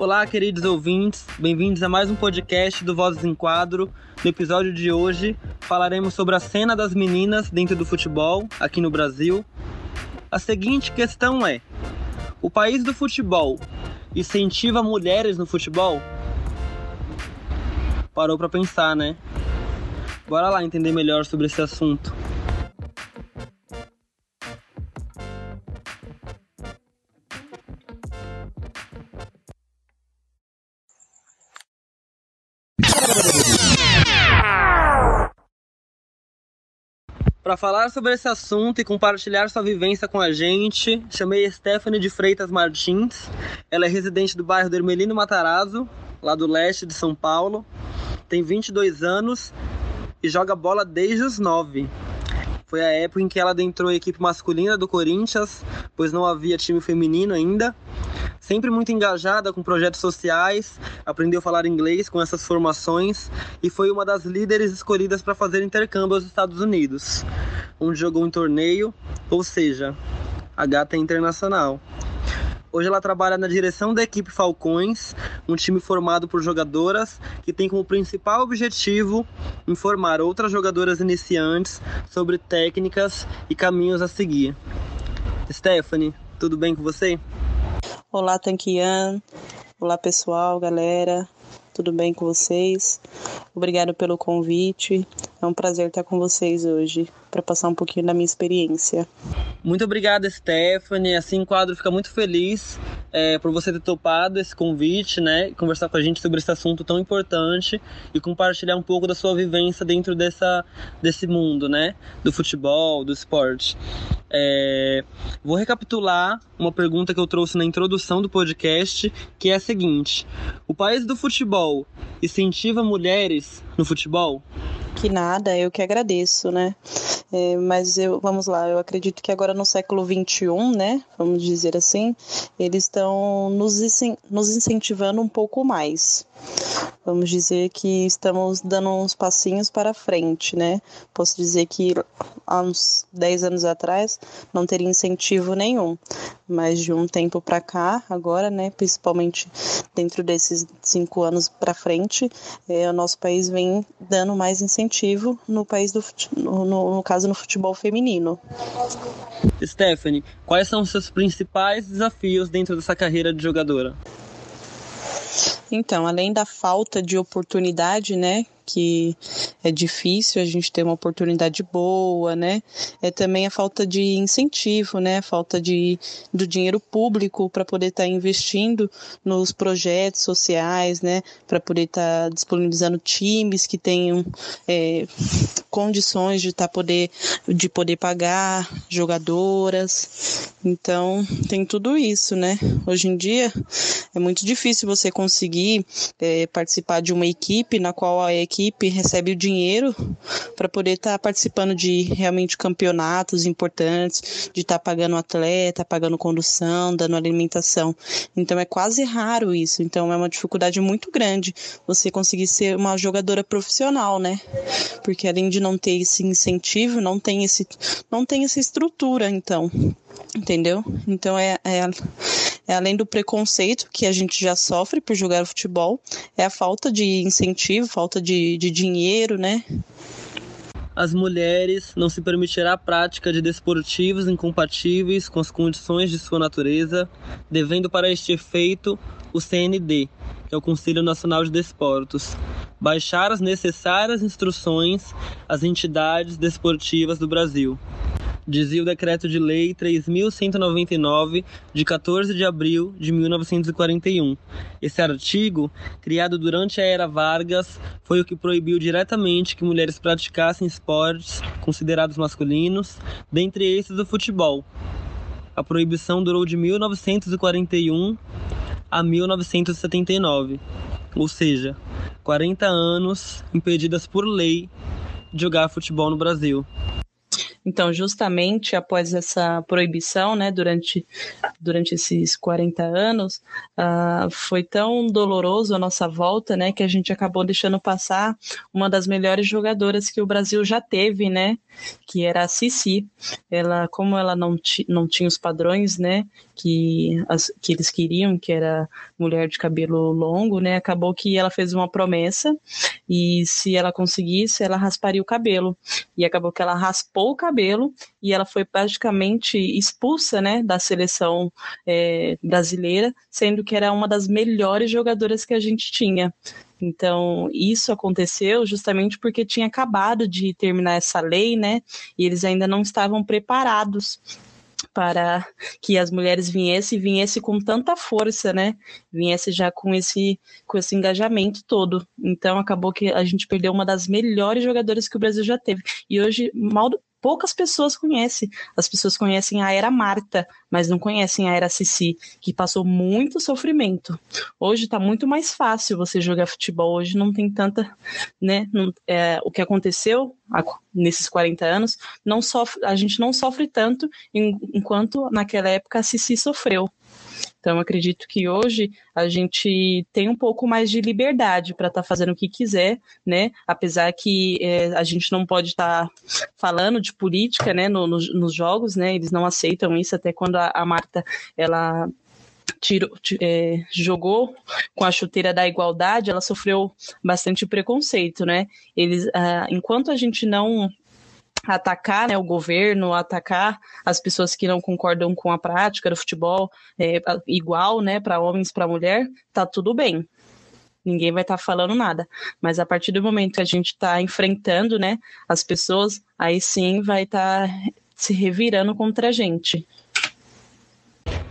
Olá, queridos ouvintes, bem-vindos a mais um podcast do Vozes em Quadro. No episódio de hoje, falaremos sobre a cena das meninas dentro do futebol aqui no Brasil. A seguinte questão é: o país do futebol incentiva mulheres no futebol? Parou para pensar, né? Bora lá entender melhor sobre esse assunto. Para falar sobre esse assunto e compartilhar sua vivência com a gente, chamei Stephanie de Freitas Martins. Ela é residente do bairro do Matarazzo, lá do leste de São Paulo. Tem 22 anos e joga bola desde os 9. Foi a época em que ela adentrou a equipe masculina do Corinthians, pois não havia time feminino ainda. Sempre muito engajada com projetos sociais, aprendeu a falar inglês com essas formações e foi uma das líderes escolhidas para fazer intercâmbio aos Estados Unidos, onde jogou um torneio, ou seja, a gata é internacional. Hoje ela trabalha na direção da equipe Falcões, um time formado por jogadoras que tem como principal objetivo informar outras jogadoras iniciantes sobre técnicas e caminhos a seguir. Stephanie, tudo bem com você? Olá, Tanquian. Olá, pessoal, galera. Tudo bem com vocês? Obrigado pelo convite. É um prazer estar com vocês hoje para passar um pouquinho da minha experiência. Muito obrigada, Stephanie. Assim, o quadro fica muito feliz é, por você ter topado esse convite, né? Conversar com a gente sobre esse assunto tão importante e compartilhar um pouco da sua vivência dentro dessa, desse mundo, né? Do futebol, do esporte. É, vou recapitular uma pergunta que eu trouxe na introdução do podcast, que é a seguinte: O país do futebol incentiva mulheres no futebol? Que nada, eu que agradeço, né? É, mas eu, vamos lá, eu acredito que agora no século XXI, né? Vamos dizer assim, eles estão nos, nos incentivando um pouco mais. Vamos dizer que estamos dando uns passinhos para frente, né? Posso dizer que há uns 10 anos atrás não teria incentivo nenhum, mas de um tempo para cá, agora, né, principalmente dentro desses cinco anos para frente, é, o nosso país vem dando mais incentivo no país do no, no caso no futebol feminino. Stephanie, quais são os seus principais desafios dentro dessa carreira de jogadora? Então, além da falta de oportunidade, né, que é difícil a gente ter uma oportunidade boa, né? É também a falta de incentivo, né? A falta de, do dinheiro público para poder estar tá investindo nos projetos sociais, né? Para poder estar tá disponibilizando times que tenham é, condições de tá poder de poder pagar jogadoras. Então tem tudo isso, né? Hoje em dia é muito difícil você conseguir é, participar de uma equipe na qual a equipe equipe recebe o dinheiro para poder estar tá participando de realmente campeonatos importantes, de estar tá pagando atleta, pagando condução, dando alimentação. Então é quase raro isso. Então é uma dificuldade muito grande você conseguir ser uma jogadora profissional, né? Porque além de não ter esse incentivo, não tem esse, não tem essa estrutura, então entendeu? Então é, é, é, além do preconceito que a gente já sofre por jogar futebol, é a falta de incentivo, falta de, de dinheiro, né? As mulheres não se permitirá a prática de desportivos incompatíveis com as condições de sua natureza, devendo para este efeito o CND, que é o Conselho Nacional de Desportos, baixar as necessárias instruções às entidades desportivas do Brasil dizia o decreto de lei 3199 de 14 de abril de 1941. Esse artigo, criado durante a era Vargas, foi o que proibiu diretamente que mulheres praticassem esportes considerados masculinos, dentre esses o futebol. A proibição durou de 1941 a 1979, ou seja, 40 anos impedidas por lei de jogar futebol no Brasil. Então, justamente após essa proibição, né, durante, durante esses 40 anos, uh, foi tão doloroso a nossa volta, né, que a gente acabou deixando passar uma das melhores jogadoras que o Brasil já teve, né, que era a Cici. Ela, como ela não, não tinha os padrões, né, que, as, que eles queriam, que era mulher de cabelo longo, né, acabou que ela fez uma promessa e se ela conseguisse, ela rasparia o cabelo. E acabou que ela raspou o cabelo e ela foi praticamente expulsa, né, da seleção é, brasileira, sendo que era uma das melhores jogadoras que a gente tinha. Então, isso aconteceu justamente porque tinha acabado de terminar essa lei, né? E eles ainda não estavam preparados para que as mulheres viessem e viessem com tanta força, né? Viesse já com esse com esse engajamento todo. Então acabou que a gente perdeu uma das melhores jogadoras que o Brasil já teve. E hoje mal poucas pessoas conhecem. As pessoas conhecem a era Marta, mas não conhecem a era Cici, que passou muito sofrimento. Hoje está muito mais fácil você jogar futebol. Hoje não tem tanta, né? Não, é, o que aconteceu nesses 40 anos, não sofre, a gente não sofre tanto enquanto naquela época a Cici sofreu. Então, acredito que hoje a gente tem um pouco mais de liberdade para estar tá fazendo o que quiser, né? Apesar que é, a gente não pode estar tá falando de política, né, no, no, nos jogos, né? Eles não aceitam isso, até quando a, a Marta, ela Tirou, é, jogou com a chuteira da igualdade, ela sofreu bastante preconceito, né? Eles, ah, enquanto a gente não atacar né, o governo, atacar as pessoas que não concordam com a prática do futebol é, igual, né, para homens para mulher, tá tudo bem. Ninguém vai estar tá falando nada. Mas a partir do momento que a gente está enfrentando, né, as pessoas, aí sim vai estar tá se revirando contra a gente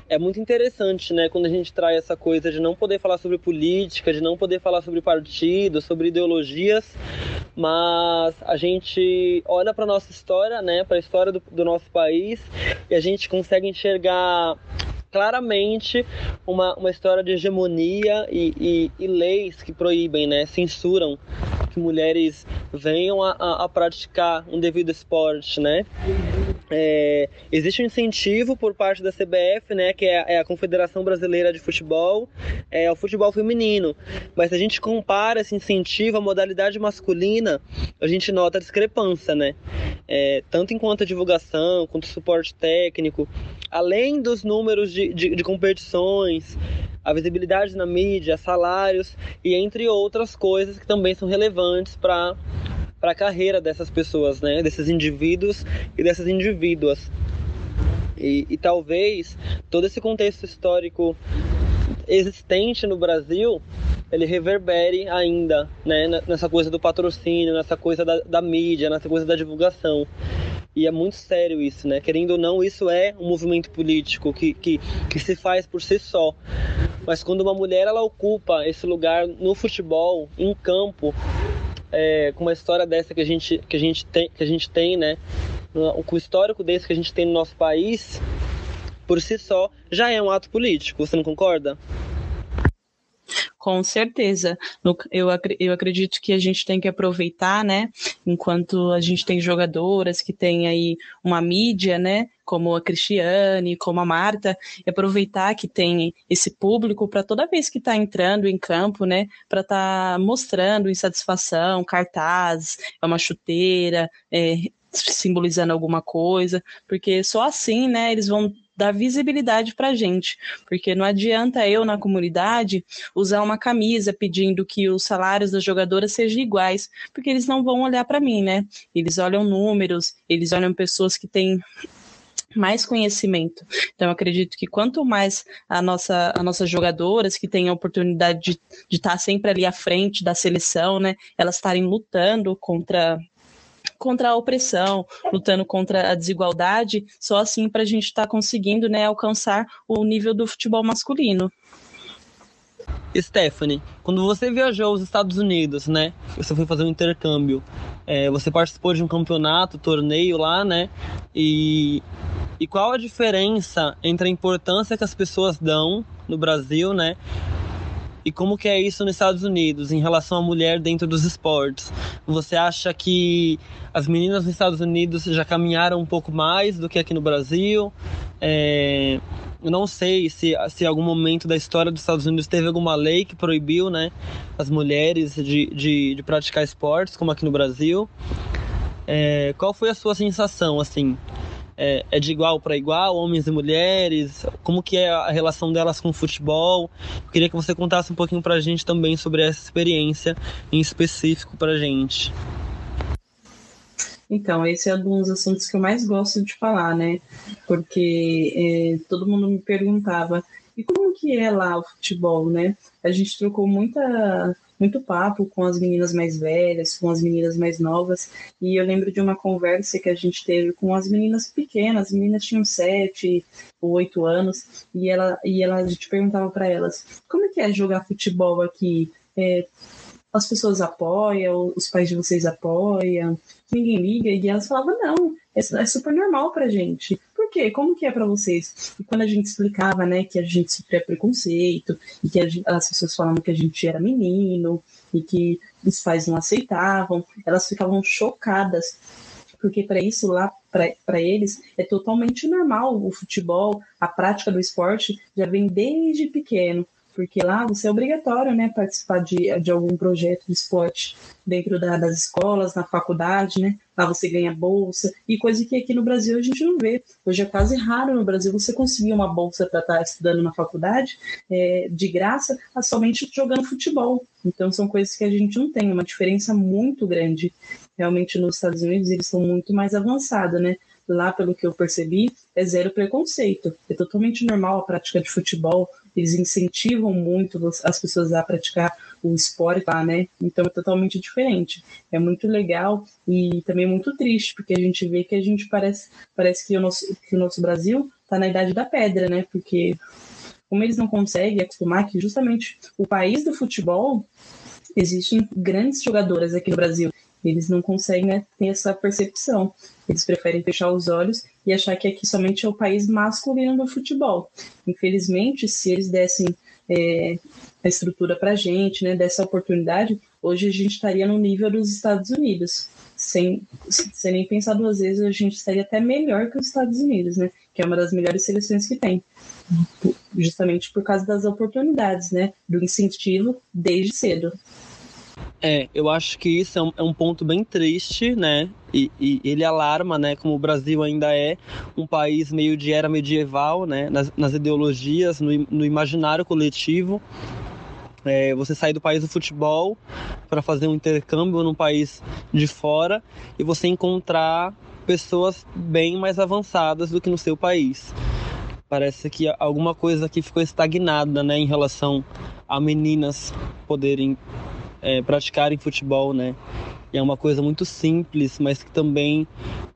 é muito interessante, né, quando a gente traz essa coisa de não poder falar sobre política, de não poder falar sobre partidos, sobre ideologias, mas a gente olha para nossa história, né, para a história do, do nosso país e a gente consegue enxergar claramente uma, uma história de hegemonia e, e, e leis que proíbem, né, censuram que mulheres venham a, a, a praticar um devido esporte, né? É, existe um incentivo por parte da CBF, né, que é, é a Confederação Brasileira de Futebol, é, ao futebol feminino. Mas se a gente compara esse incentivo à modalidade masculina, a gente nota a discrepância, né? É, tanto enquanto a divulgação, quanto suporte técnico, além dos números de, de, de competições, a visibilidade na mídia, salários e entre outras coisas que também são relevantes para para a carreira dessas pessoas, né? Desses indivíduos e dessas indivíduas. E, e talvez todo esse contexto histórico existente no Brasil ele reverbere ainda né, nessa coisa do patrocínio, nessa coisa da, da, mídia, nessa coisa da divulgação. E é muito sério isso, né? Querendo ou não, isso é um movimento político que, que, que se faz por si só. Mas quando uma mulher ela ocupa esse lugar no futebol, em campo, é, com uma história dessa que a gente, que a gente, tem, que a gente tem, né? Com o histórico desse que a gente tem no nosso país, por si só, já é um ato político, você não concorda? Com certeza. Eu, eu acredito que a gente tem que aproveitar, né? Enquanto a gente tem jogadoras que têm aí uma mídia, né? Como a Cristiane, como a Marta, e aproveitar que tem esse público para toda vez que está entrando em campo, né? Para estar tá mostrando insatisfação, cartaz, é uma chuteira, é, simbolizando alguma coisa, porque só assim, né, eles vão dar visibilidade para gente, porque não adianta eu na comunidade usar uma camisa pedindo que os salários das jogadoras sejam iguais, porque eles não vão olhar para mim, né? Eles olham números, eles olham pessoas que têm mais conhecimento. Então, acredito que quanto mais a nossa, as nossas jogadoras que têm a oportunidade de, estar sempre ali à frente da seleção, né, elas estarem lutando contra contra a opressão, lutando contra a desigualdade, só assim para a gente estar tá conseguindo né, alcançar o nível do futebol masculino. Stephanie, quando você viajou aos Estados Unidos, né? Você foi fazer um intercâmbio. É, você participou de um campeonato, torneio lá, né? E, e qual a diferença entre a importância que as pessoas dão no Brasil, né? E como que é isso nos Estados Unidos em relação à mulher dentro dos esportes? Você acha que as meninas nos Estados Unidos já caminharam um pouco mais do que aqui no Brasil? É, eu não sei se, se algum momento da história dos Estados Unidos teve alguma lei que proibiu né, as mulheres de, de, de praticar esportes, como aqui no Brasil. É, qual foi a sua sensação, assim? É, é de igual para igual, homens e mulheres? Como que é a relação delas com o futebol? Eu queria que você contasse um pouquinho para a gente também sobre essa experiência em específico para a gente. Então, esse é um dos assuntos que eu mais gosto de falar, né? Porque é, todo mundo me perguntava, e como que é lá o futebol, né? A gente trocou muita, muito papo com as meninas mais velhas, com as meninas mais novas, e eu lembro de uma conversa que a gente teve com as meninas pequenas, as meninas tinham sete ou oito anos, e ela, e ela, a gente perguntava para elas, como que é jogar futebol aqui? É, as pessoas apoiam, os pais de vocês apoiam, ninguém liga, e elas falavam, não, é, é super normal pra gente. Por quê? Como que é para vocês? E quando a gente explicava, né, que a gente sofria preconceito, e que as pessoas falavam que a gente era menino, e que os pais não aceitavam, elas ficavam chocadas, porque para isso lá, para eles, é totalmente normal o futebol, a prática do esporte já vem desde pequeno porque lá você é obrigatório, né, participar de, de algum projeto de esporte dentro da, das escolas, na faculdade, né, lá você ganha bolsa, e coisa que aqui no Brasil a gente não vê. Hoje é quase raro no Brasil você conseguir uma bolsa para estar tá estudando na faculdade é, de graça, somente jogando futebol. Então são coisas que a gente não tem, uma diferença muito grande. Realmente nos Estados Unidos eles são muito mais avançados, né? Lá, pelo que eu percebi, é zero preconceito. É totalmente normal a prática de futebol, eles incentivam muito as pessoas a praticar o esporte lá, né? Então é totalmente diferente. É muito legal e também muito triste, porque a gente vê que a gente parece, parece que, o nosso, que o nosso Brasil está na idade da pedra, né? Porque como eles não conseguem acostumar que justamente o país do futebol existem grandes jogadoras aqui no Brasil. Eles não conseguem né, ter essa percepção. Eles preferem fechar os olhos e achar que aqui somente é o país masculino do futebol. Infelizmente, se eles dessem é, a estrutura para a gente, né, dessa oportunidade, hoje a gente estaria no nível dos Estados Unidos. Sem, sem nem pensar duas vezes, a gente estaria até melhor que os Estados Unidos, né? Que é uma das melhores seleções que tem. Justamente por causa das oportunidades, né? Do incentivo desde cedo. É, eu acho que isso é um, é um ponto bem triste, né? E, e, ele alarma, né? Como o Brasil ainda é um país meio de era medieval, né? Nas, nas ideologias, no, no, imaginário coletivo. É, você sair do país do futebol para fazer um intercâmbio num país de fora e você encontrar pessoas bem mais avançadas do que no seu país. Parece que alguma coisa aqui ficou estagnada, né, em relação a meninas poderem é, praticarem futebol, né? E é uma coisa muito simples, mas que também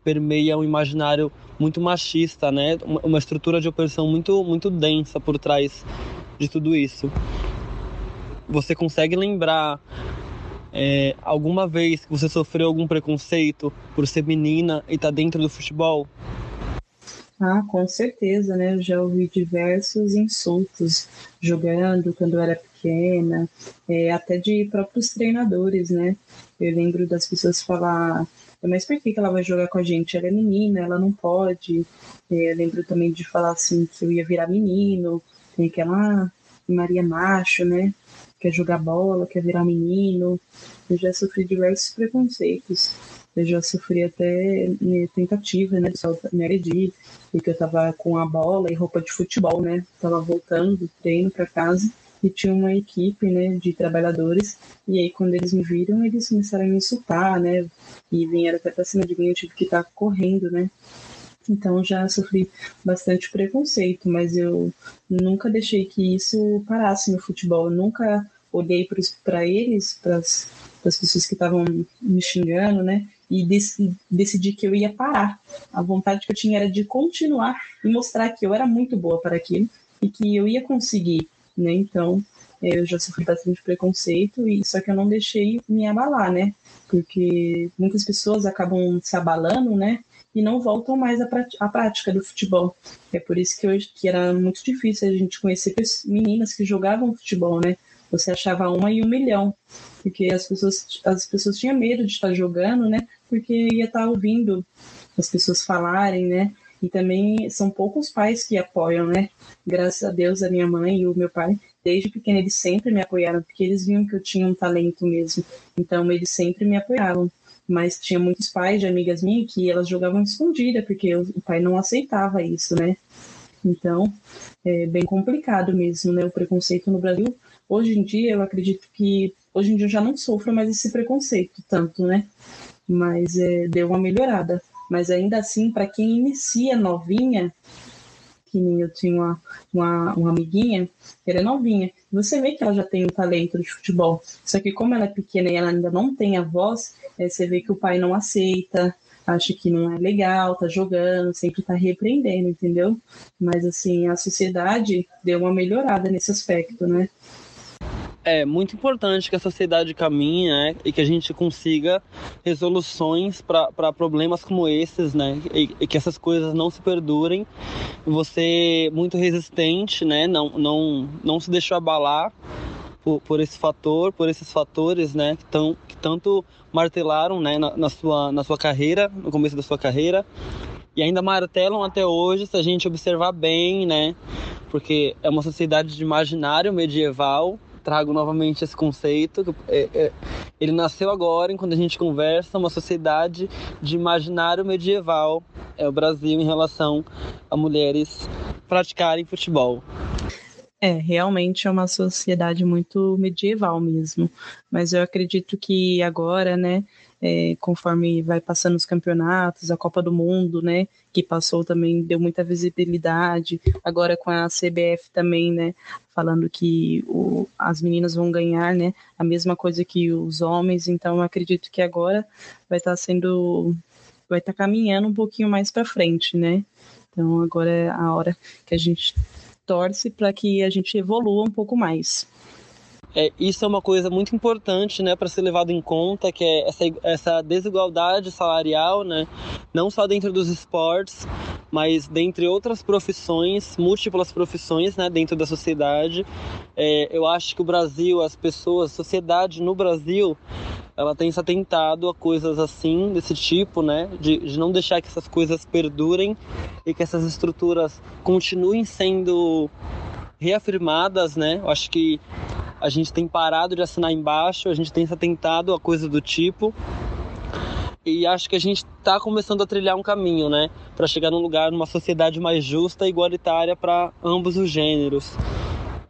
permeia um imaginário muito machista, né? Uma estrutura de opressão muito, muito densa por trás de tudo isso. Você consegue lembrar é, alguma vez que você sofreu algum preconceito por ser menina e tá dentro do futebol? Ah, com certeza, né? Eu já ouvi diversos insultos jogando quando eu era pequena, é, até de próprios treinadores, né? Eu lembro das pessoas falar, mas por que, ela vai jogar com a gente? Ela é menina, ela não pode. É, eu lembro também de falar assim que eu ia virar menino, tem aquela Maria Macho, né? Quer jogar bola, quer virar menino. Eu já sofri diversos preconceitos. Eu já sofri até né, tentativa, né, de me agredir, porque eu tava com a bola e roupa de futebol, né? Tava voltando do treino para casa e tinha uma equipe, né, de trabalhadores. E aí, quando eles me viram, eles começaram a me insultar, né, e vieram até pra cima de mim. Eu tive que estar correndo, né. Então já sofri bastante preconceito, mas eu nunca deixei que isso parasse no futebol. Eu nunca olhei para eles, para as pessoas que estavam me xingando, né? E decidi que eu ia parar. A vontade que eu tinha era de continuar e mostrar que eu era muito boa para aquilo e que eu ia conseguir né? Então, eu já sofri bastante preconceito, e só que eu não deixei me abalar, né? Porque muitas pessoas acabam se abalando, né? E não voltam mais à, prática do futebol. É por isso que hoje que era muito difícil a gente conhecer meninas que jogavam futebol, né? você achava uma e um milhão, porque as pessoas, as pessoas tinham medo de estar jogando, né? Porque ia estar ouvindo as pessoas falarem, né? E também são poucos pais que apoiam, né? Graças a Deus, a minha mãe e o meu pai, desde pequena, eles sempre me apoiaram, porque eles viam que eu tinha um talento mesmo. Então, eles sempre me apoiavam. Mas tinha muitos pais de amigas minhas que elas jogavam escondida, porque o pai não aceitava isso, né? Então, é bem complicado mesmo, né? O preconceito no Brasil. Hoje em dia, eu acredito que. Hoje em dia eu já não sofro mais esse preconceito tanto, né? Mas é, deu uma melhorada. Mas ainda assim, para quem inicia novinha, que nem eu tinha uma, uma, uma amiguinha, que era novinha, você vê que ela já tem um talento de futebol. Só que como ela é pequena e ela ainda não tem a voz, é, você vê que o pai não aceita, acha que não é legal, tá jogando, sempre tá repreendendo, entendeu? Mas assim, a sociedade deu uma melhorada nesse aspecto, né? É muito importante que a sociedade caminhe né, e que a gente consiga resoluções para problemas como esses, né, e, e, que essas coisas não se perdurem. Você muito resistente, né, não, não, não se deixou abalar por, por esse fator, por esses fatores, né, que, tão, que tanto martelaram, né, na, na, sua, na sua carreira, no começo da sua carreira, e ainda martelam até hoje, se a gente observar bem, né, porque é uma sociedade de imaginário medieval, trago novamente esse conceito. É, é, ele nasceu agora, enquanto a gente conversa, uma sociedade de imaginário medieval, é o Brasil em relação a mulheres praticarem futebol. É, realmente é uma sociedade muito medieval mesmo. Mas eu acredito que agora, né, é, conforme vai passando os campeonatos, a Copa do Mundo, né, que passou também deu muita visibilidade. Agora com a CBF também, né, falando que o, as meninas vão ganhar, né, a mesma coisa que os homens. Então, acredito que agora vai estar tá sendo, vai estar tá caminhando um pouquinho mais para frente, né. Então, agora é a hora que a gente torce para que a gente evolua um pouco mais. É, isso é uma coisa muito importante né, para ser levado em conta, que é essa, essa desigualdade salarial, né, não só dentro dos esportes, mas dentre outras profissões, múltiplas profissões né, dentro da sociedade. É, eu acho que o Brasil, as pessoas, a sociedade no Brasil, ela tem se atentado a coisas assim, desse tipo, né, de, de não deixar que essas coisas perdurem e que essas estruturas continuem sendo reafirmadas, né? Eu acho que a gente tem parado de assinar embaixo, a gente tem se atentado a coisa do tipo. E acho que a gente está começando a trilhar um caminho, né, para chegar num lugar, numa sociedade mais justa e igualitária para ambos os gêneros.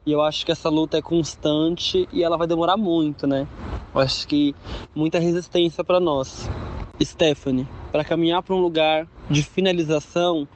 E eu acho que essa luta é constante e ela vai demorar muito, né? Eu acho que muita resistência para nós. Stephanie, para caminhar para um lugar de finalização,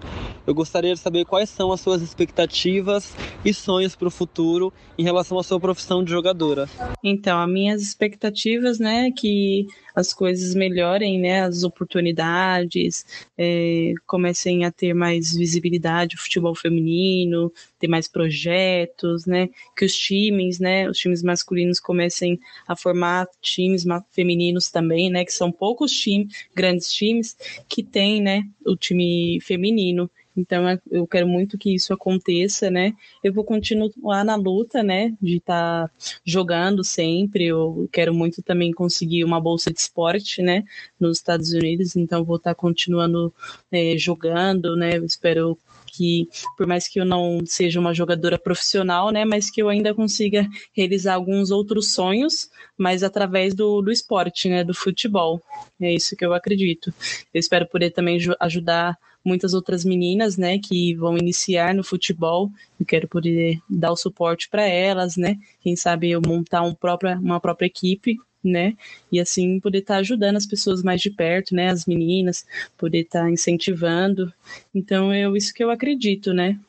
eu gostaria de saber quais são as suas expectativas e sonhos para o futuro em relação à sua profissão de jogadora. Então, as minhas expectativas, né, que as coisas melhorem, né, as oportunidades, é, comecem a ter mais visibilidade o futebol feminino, ter mais projetos, né, que os times, né, os times masculinos comecem a formar times femininos também, né, que são poucos times, grandes times que têm, né, o time feminino. Então é, eu quero muito que isso aconteça, né? Eu vou continuar na luta, né? De estar tá jogando sempre. Eu quero muito também conseguir uma bolsa de esporte, né? Nos Estados Unidos. Então vou estar tá continuando é, jogando, né? Eu espero que, por mais que eu não seja uma jogadora profissional, né, mas que eu ainda consiga realizar alguns outros sonhos, mas através do, do esporte, né, do futebol. É isso que eu acredito. Eu espero poder também ajudar muitas outras meninas, né, que vão iniciar no futebol. Eu quero poder dar o suporte para elas, né? Quem sabe eu montar um própria, uma própria equipe, né? E assim poder estar tá ajudando as pessoas mais de perto, né? As meninas, poder estar tá incentivando. Então é isso que eu acredito, né?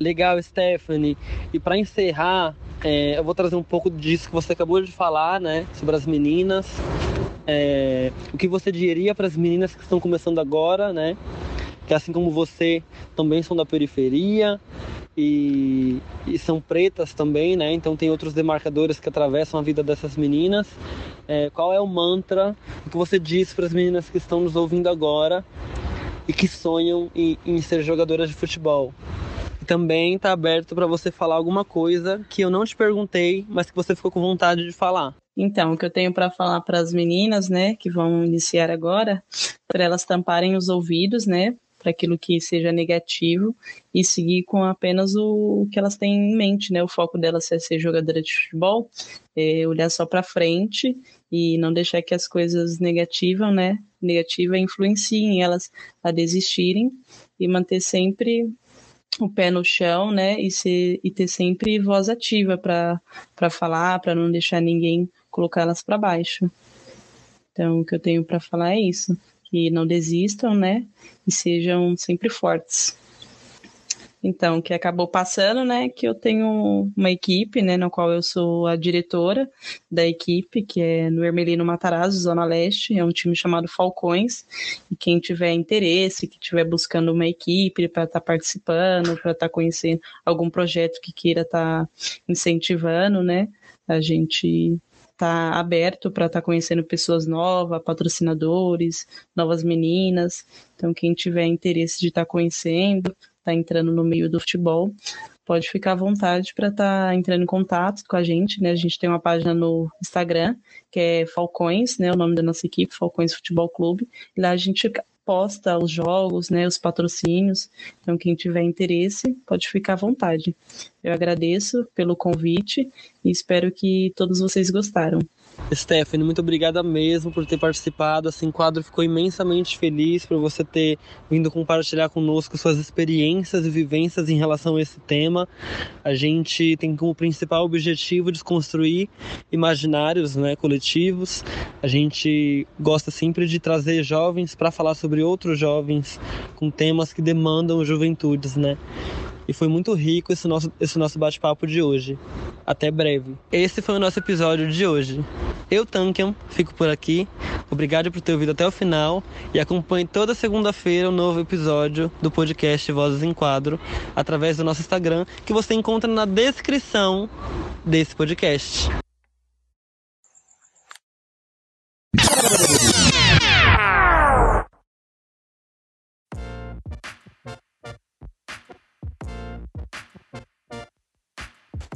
Legal, Stephanie. E para encerrar, é, eu vou trazer um pouco disso que você acabou de falar, né? Sobre as meninas é, o que você diria para as meninas que estão começando agora, né? Que assim como você também são da periferia e, e são pretas também, né? Então tem outros demarcadores que atravessam a vida dessas meninas. É, qual é o mantra que você diz para as meninas que estão nos ouvindo agora e que sonham em, em ser jogadoras de futebol? também tá aberto para você falar alguma coisa que eu não te perguntei, mas que você ficou com vontade de falar. Então, o que eu tenho para falar para as meninas, né, que vão iniciar agora, para elas tamparem os ouvidos, né, para aquilo que seja negativo e seguir com apenas o, que elas têm em mente, né? O foco delas é ser jogadora de futebol, é olhar só para frente e não deixar que as coisas negativas, né? Negativa influenciem elas a desistirem e manter sempre o pé no chão, né? E, ser, e ter sempre voz ativa para falar, para não deixar ninguém colocar elas para baixo. Então, o que eu tenho para falar é isso que não desistam, né? E sejam sempre fortes. Então, que acabou passando, né, que eu tenho uma equipe, né, na qual eu sou a diretora da equipe, que é no Ermelino Matarazzo, Zona Leste, é um time chamado Falcões, e quem tiver interesse, que estiver buscando uma equipe para estar tá participando, para estar tá conhecendo algum projeto que queira estar tá incentivando, né, a gente tá aberto para estar tá conhecendo pessoas novas, patrocinadores, novas meninas. Então, quem tiver interesse de estar tá conhecendo, tá entrando no meio do futebol, pode ficar à vontade para estar tá entrando em contato com a gente, né? A gente tem uma página no Instagram, que é Falcões, né? O nome da nossa equipe, Falcões Futebol Clube. E lá a gente posta os jogos, né, os patrocínios. Então, quem tiver interesse, pode ficar à vontade. Eu agradeço pelo convite e espero que todos vocês gostaram. Stephanie, muito obrigada mesmo por ter participado. Assim, quadro ficou imensamente feliz por você ter vindo compartilhar conosco suas experiências e vivências em relação a esse tema. A gente tem como principal objetivo desconstruir imaginários né, coletivos. A gente gosta sempre de trazer jovens para falar sobre outros jovens com temas que demandam juventudes, né? E foi muito rico esse nosso, esse nosso bate-papo de hoje. Até breve. Esse foi o nosso episódio de hoje. Eu, Tankian, fico por aqui. Obrigado por ter ouvido até o final e acompanhe toda segunda-feira um novo episódio do podcast Vozes em Quadro através do nosso Instagram, que você encontra na descrição desse podcast.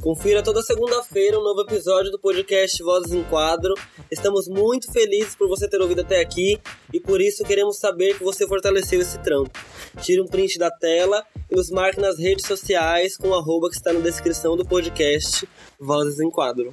Confira toda segunda-feira um novo episódio do podcast Vozes em Quadro. Estamos muito felizes por você ter ouvido até aqui e por isso queremos saber que você fortaleceu esse trampo. Tire um print da tela e nos marque nas redes sociais com o arroba que está na descrição do podcast Vozes em Quadro.